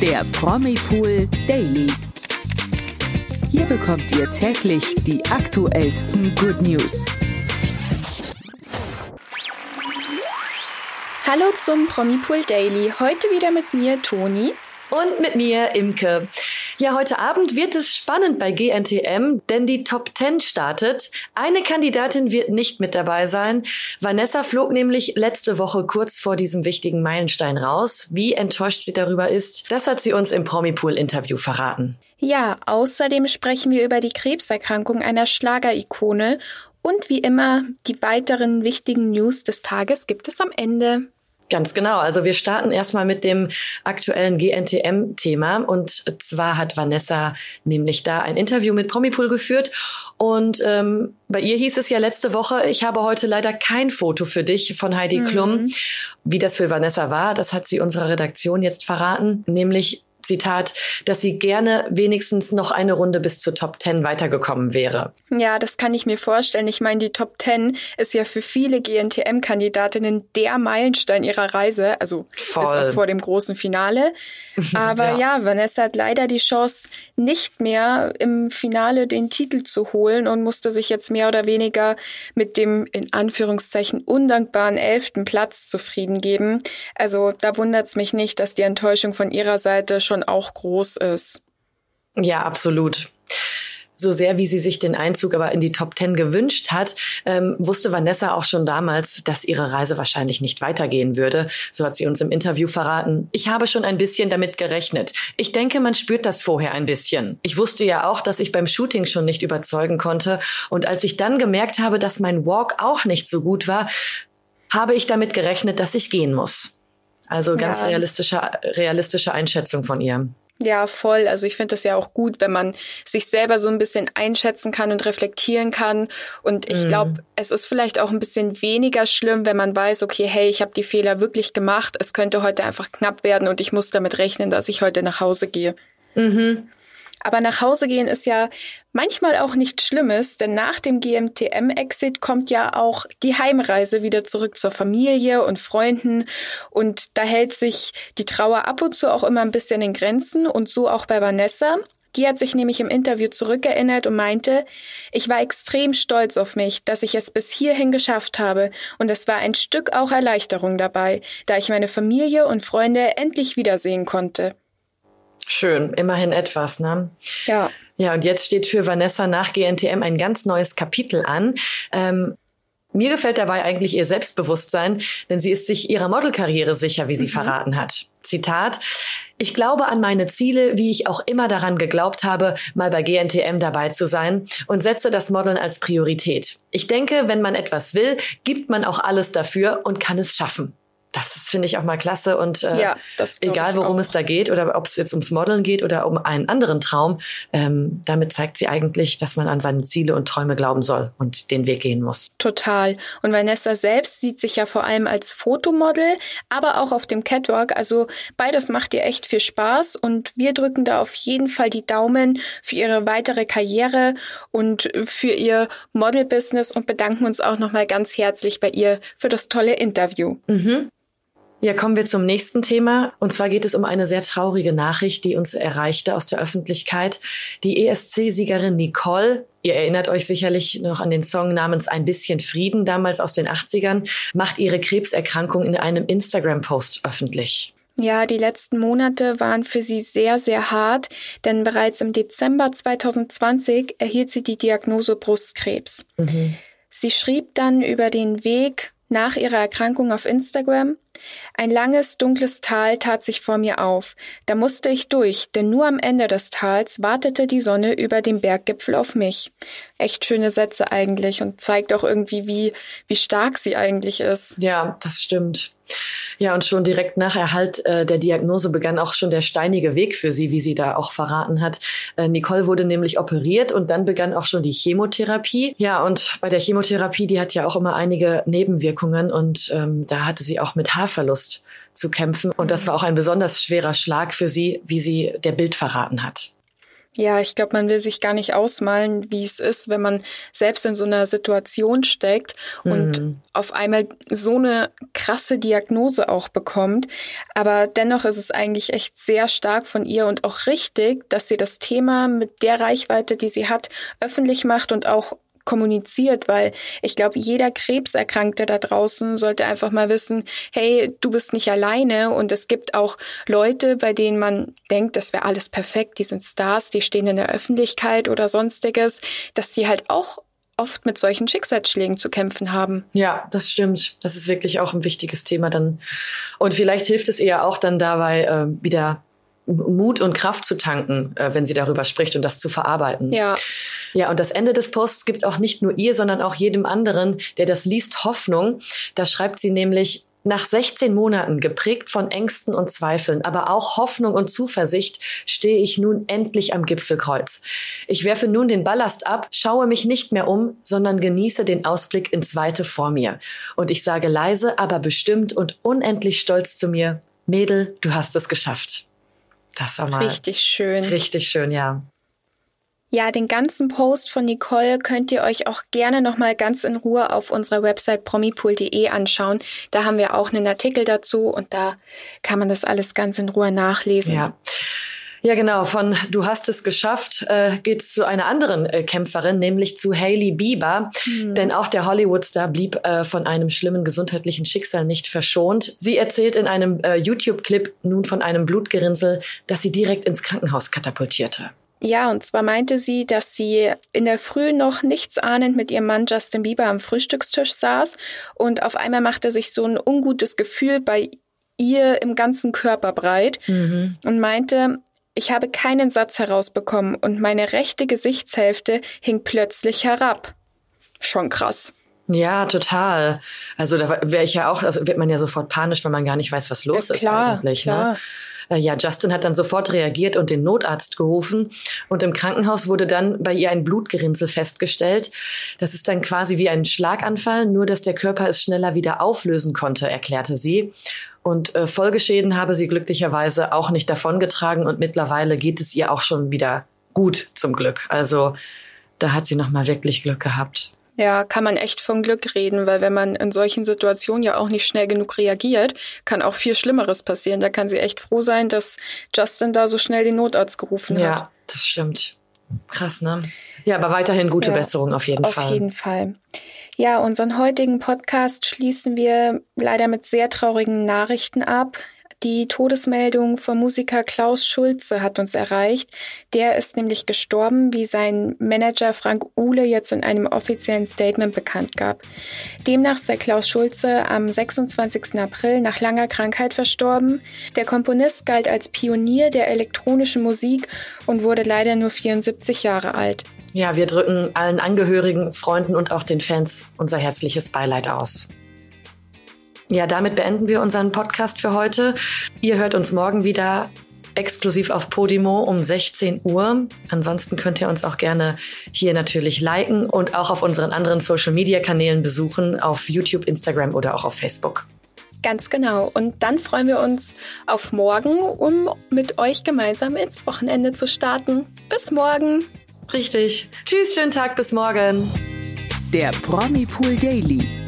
der Promipool Daily. Hier bekommt ihr täglich die aktuellsten Good News. Hallo zum Promipool Daily. Heute wieder mit mir, Toni. Und mit mir, Imke. Ja, heute Abend wird es spannend bei GNTM, denn die Top 10 startet. Eine Kandidatin wird nicht mit dabei sein. Vanessa flog nämlich letzte Woche kurz vor diesem wichtigen Meilenstein raus. Wie enttäuscht sie darüber ist, das hat sie uns im Promipool-Interview verraten. Ja, außerdem sprechen wir über die Krebserkrankung einer Schlagerikone und wie immer die weiteren wichtigen News des Tages gibt es am Ende. Ganz genau. Also wir starten erstmal mit dem aktuellen GNTM-Thema. Und zwar hat Vanessa nämlich da ein Interview mit Promipool geführt. Und ähm, bei ihr hieß es ja letzte Woche, ich habe heute leider kein Foto für dich von Heidi Klum. Mhm. Wie das für Vanessa war, das hat sie unserer Redaktion jetzt verraten. Nämlich Zitat, dass sie gerne wenigstens noch eine Runde bis zur Top 10 weitergekommen wäre. Ja, das kann ich mir vorstellen. Ich meine, die Top 10 ist ja für viele GNTM-Kandidatinnen der Meilenstein ihrer Reise, also vor dem großen Finale. Aber ja. ja, Vanessa hat leider die Chance, nicht mehr im Finale den Titel zu holen und musste sich jetzt mehr oder weniger mit dem in Anführungszeichen undankbaren elften Platz zufrieden geben. Also da wundert es mich nicht, dass die Enttäuschung von ihrer Seite schon auch groß ist. Ja, absolut so sehr wie sie sich den Einzug aber in die Top Ten gewünscht hat, ähm, wusste Vanessa auch schon damals, dass ihre Reise wahrscheinlich nicht weitergehen würde. So hat sie uns im Interview verraten. Ich habe schon ein bisschen damit gerechnet. Ich denke, man spürt das vorher ein bisschen. Ich wusste ja auch, dass ich beim Shooting schon nicht überzeugen konnte. Und als ich dann gemerkt habe, dass mein Walk auch nicht so gut war, habe ich damit gerechnet, dass ich gehen muss. Also ganz ja. realistische, realistische Einschätzung von ihr. Ja, voll. Also ich finde das ja auch gut, wenn man sich selber so ein bisschen einschätzen kann und reflektieren kann. Und ich mm. glaube, es ist vielleicht auch ein bisschen weniger schlimm, wenn man weiß, okay, hey, ich habe die Fehler wirklich gemacht. Es könnte heute einfach knapp werden und ich muss damit rechnen, dass ich heute nach Hause gehe. Mhm. Aber nach Hause gehen ist ja manchmal auch nichts Schlimmes, denn nach dem GMTM-Exit kommt ja auch die Heimreise wieder zurück zur Familie und Freunden und da hält sich die Trauer ab und zu auch immer ein bisschen in Grenzen und so auch bei Vanessa. Die hat sich nämlich im Interview zurückerinnert und meinte, ich war extrem stolz auf mich, dass ich es bis hierhin geschafft habe und es war ein Stück auch Erleichterung dabei, da ich meine Familie und Freunde endlich wiedersehen konnte. Schön, immerhin etwas, ne? Ja. Ja, und jetzt steht für Vanessa nach GNTM ein ganz neues Kapitel an. Ähm, mir gefällt dabei eigentlich ihr Selbstbewusstsein, denn sie ist sich ihrer Modelkarriere sicher, wie sie mhm. verraten hat. Zitat, ich glaube an meine Ziele, wie ich auch immer daran geglaubt habe, mal bei GNTM dabei zu sein und setze das Modeln als Priorität. Ich denke, wenn man etwas will, gibt man auch alles dafür und kann es schaffen das finde ich auch mal klasse und äh, ja, egal worum es da geht oder ob es jetzt ums Modeln geht oder um einen anderen Traum, ähm, damit zeigt sie eigentlich, dass man an seine Ziele und Träume glauben soll und den Weg gehen muss. Total. Und Vanessa selbst sieht sich ja vor allem als Fotomodel, aber auch auf dem Catwalk. Also beides macht ihr echt viel Spaß und wir drücken da auf jeden Fall die Daumen für ihre weitere Karriere und für ihr Model-Business und bedanken uns auch nochmal ganz herzlich bei ihr für das tolle Interview. Mhm. Ja, kommen wir zum nächsten Thema. Und zwar geht es um eine sehr traurige Nachricht, die uns erreichte aus der Öffentlichkeit. Die ESC-Siegerin Nicole, ihr erinnert euch sicherlich noch an den Song namens Ein bisschen Frieden, damals aus den 80ern, macht ihre Krebserkrankung in einem Instagram-Post öffentlich. Ja, die letzten Monate waren für sie sehr, sehr hart, denn bereits im Dezember 2020 erhielt sie die Diagnose Brustkrebs. Mhm. Sie schrieb dann über den Weg nach ihrer Erkrankung auf Instagram, ein langes, dunkles Tal tat sich vor mir auf. Da musste ich durch, denn nur am Ende des Tals wartete die Sonne über dem Berggipfel auf mich. Echt schöne Sätze eigentlich und zeigt auch irgendwie, wie, wie stark sie eigentlich ist. Ja, das stimmt. Ja, und schon direkt nach Erhalt äh, der Diagnose begann auch schon der steinige Weg für sie, wie sie da auch verraten hat. Äh, Nicole wurde nämlich operiert und dann begann auch schon die Chemotherapie. Ja, und bei der Chemotherapie, die hat ja auch immer einige Nebenwirkungen und ähm, da hatte sie auch mit Haarverlust zu kämpfen. Und das war auch ein besonders schwerer Schlag für sie, wie sie der Bild verraten hat. Ja, ich glaube, man will sich gar nicht ausmalen, wie es ist, wenn man selbst in so einer Situation steckt und mhm. auf einmal so eine krasse Diagnose auch bekommt. Aber dennoch ist es eigentlich echt sehr stark von ihr und auch richtig, dass sie das Thema mit der Reichweite, die sie hat, öffentlich macht und auch kommuniziert, weil ich glaube, jeder Krebserkrankte da draußen sollte einfach mal wissen, hey, du bist nicht alleine und es gibt auch Leute, bei denen man denkt, das wäre alles perfekt, die sind Stars, die stehen in der Öffentlichkeit oder sonstiges, dass die halt auch oft mit solchen Schicksalsschlägen zu kämpfen haben. Ja, das stimmt. Das ist wirklich auch ein wichtiges Thema dann. Und vielleicht hilft es eher auch dann dabei, äh, wieder Mut und Kraft zu tanken, äh, wenn sie darüber spricht und das zu verarbeiten. Ja. Ja, und das Ende des Posts gibt auch nicht nur ihr, sondern auch jedem anderen, der das liest, Hoffnung. Da schreibt sie nämlich, nach 16 Monaten, geprägt von Ängsten und Zweifeln, aber auch Hoffnung und Zuversicht, stehe ich nun endlich am Gipfelkreuz. Ich werfe nun den Ballast ab, schaue mich nicht mehr um, sondern genieße den Ausblick ins Weite vor mir. Und ich sage leise, aber bestimmt und unendlich stolz zu mir, Mädel, du hast es geschafft. Das war mal richtig schön. Richtig schön, ja. Ja, den ganzen Post von Nicole könnt ihr euch auch gerne nochmal ganz in Ruhe auf unserer Website promipool.de anschauen. Da haben wir auch einen Artikel dazu und da kann man das alles ganz in Ruhe nachlesen. Ja. Ja, genau. Von Du hast es geschafft äh, geht's zu einer anderen äh, Kämpferin, nämlich zu Hailey Bieber. Mhm. Denn auch der Hollywood-Star blieb äh, von einem schlimmen gesundheitlichen Schicksal nicht verschont. Sie erzählt in einem äh, YouTube-Clip nun von einem Blutgerinnsel, das sie direkt ins Krankenhaus katapultierte. Ja, und zwar meinte sie, dass sie in der Früh noch nichts ahnend mit ihrem Mann Justin Bieber am Frühstückstisch saß und auf einmal machte sich so ein ungutes Gefühl bei ihr im ganzen Körper breit mhm. und meinte, ich habe keinen Satz herausbekommen und meine rechte Gesichtshälfte hing plötzlich herab. Schon krass. Ja, total. Also da wäre ich ja auch, also wird man ja sofort panisch, wenn man gar nicht weiß, was los ja, klar, ist eigentlich. Ne? Klar. Ne? Ja, Justin hat dann sofort reagiert und den Notarzt gerufen. Und im Krankenhaus wurde dann bei ihr ein Blutgerinnsel festgestellt. Das ist dann quasi wie ein Schlaganfall, nur dass der Körper es schneller wieder auflösen konnte, erklärte sie. Und äh, Folgeschäden habe sie glücklicherweise auch nicht davongetragen und mittlerweile geht es ihr auch schon wieder gut zum Glück. Also da hat sie nochmal wirklich Glück gehabt. Ja, kann man echt von Glück reden, weil wenn man in solchen Situationen ja auch nicht schnell genug reagiert, kann auch viel Schlimmeres passieren. Da kann sie echt froh sein, dass Justin da so schnell den Notarzt gerufen hat. Ja, das stimmt. Krass, ne? Ja, aber weiterhin gute ja, Besserung auf jeden auf Fall. Auf jeden Fall. Ja, unseren heutigen Podcast schließen wir leider mit sehr traurigen Nachrichten ab. Die Todesmeldung vom Musiker Klaus Schulze hat uns erreicht. Der ist nämlich gestorben, wie sein Manager Frank Uhle jetzt in einem offiziellen Statement bekannt gab. Demnach sei Klaus Schulze am 26. April nach langer Krankheit verstorben. Der Komponist galt als Pionier der elektronischen Musik und wurde leider nur 74 Jahre alt. Ja, wir drücken allen Angehörigen, Freunden und auch den Fans unser herzliches Beileid aus. Ja, damit beenden wir unseren Podcast für heute. Ihr hört uns morgen wieder exklusiv auf Podimo um 16 Uhr. Ansonsten könnt ihr uns auch gerne hier natürlich liken und auch auf unseren anderen Social Media Kanälen besuchen, auf YouTube, Instagram oder auch auf Facebook. Ganz genau. Und dann freuen wir uns auf morgen, um mit euch gemeinsam ins Wochenende zu starten. Bis morgen. Richtig. Tschüss, schönen Tag, bis morgen. Der Promi Pool Daily